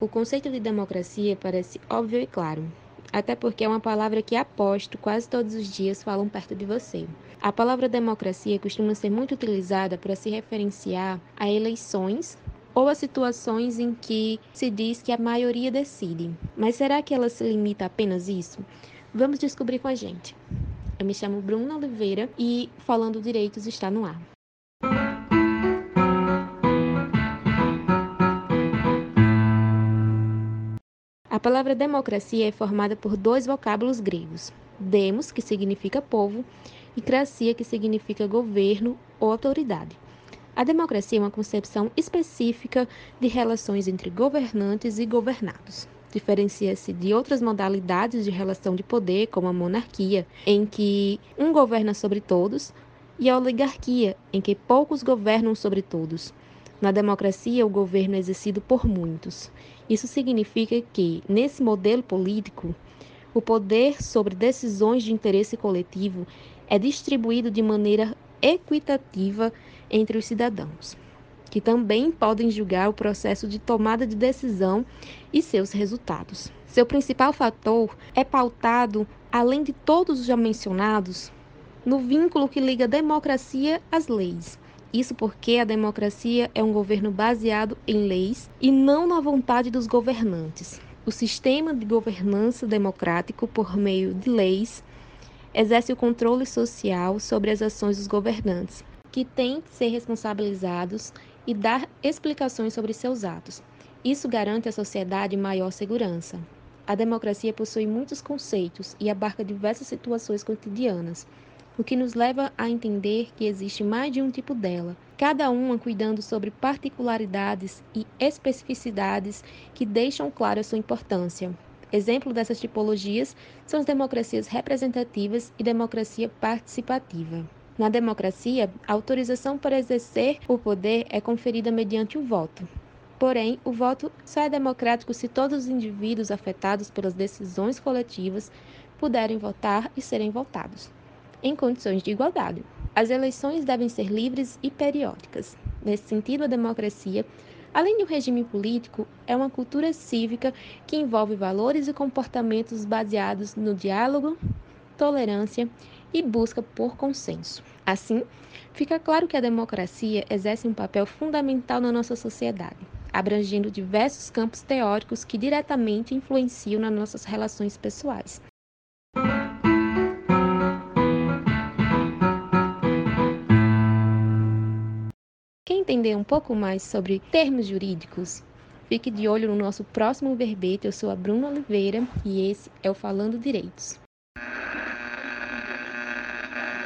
O conceito de democracia parece óbvio e claro, até porque é uma palavra que aposto quase todos os dias falam perto de você. A palavra democracia costuma ser muito utilizada para se referenciar a eleições ou a situações em que se diz que a maioria decide. Mas será que ela se limita a apenas isso? Vamos descobrir com a gente. Eu me chamo Bruna Oliveira e Falando Direitos está no ar. A palavra democracia é formada por dois vocábulos gregos: demos, que significa povo, e cracia, que significa governo ou autoridade. A democracia é uma concepção específica de relações entre governantes e governados. Diferencia-se de outras modalidades de relação de poder, como a monarquia, em que um governa sobre todos, e a oligarquia, em que poucos governam sobre todos. Na democracia, o governo é exercido por muitos. Isso significa que, nesse modelo político, o poder sobre decisões de interesse coletivo é distribuído de maneira equitativa entre os cidadãos, que também podem julgar o processo de tomada de decisão e seus resultados. Seu principal fator é pautado, além de todos os já mencionados, no vínculo que liga a democracia às leis isso porque a democracia é um governo baseado em leis e não na vontade dos governantes. O sistema de governança democrático, por meio de leis, exerce o controle social sobre as ações dos governantes, que têm que ser responsabilizados e dar explicações sobre seus atos. Isso garante à sociedade maior segurança. A democracia possui muitos conceitos e abarca diversas situações cotidianas o que nos leva a entender que existe mais de um tipo dela, cada uma cuidando sobre particularidades e especificidades que deixam claro a sua importância. Exemplo dessas tipologias são as democracias representativas e democracia participativa. Na democracia, a autorização para exercer o poder é conferida mediante o voto. Porém, o voto só é democrático se todos os indivíduos afetados pelas decisões coletivas puderem votar e serem votados em condições de igualdade. As eleições devem ser livres e periódicas. Nesse sentido, a democracia, além de um regime político, é uma cultura cívica que envolve valores e comportamentos baseados no diálogo, tolerância e busca por consenso. Assim, fica claro que a democracia exerce um papel fundamental na nossa sociedade, abrangendo diversos campos teóricos que diretamente influenciam nas nossas relações pessoais. Entender um pouco mais sobre termos jurídicos? Fique de olho no nosso próximo verbete. Eu sou a Bruna Oliveira e esse é o Falando Direitos.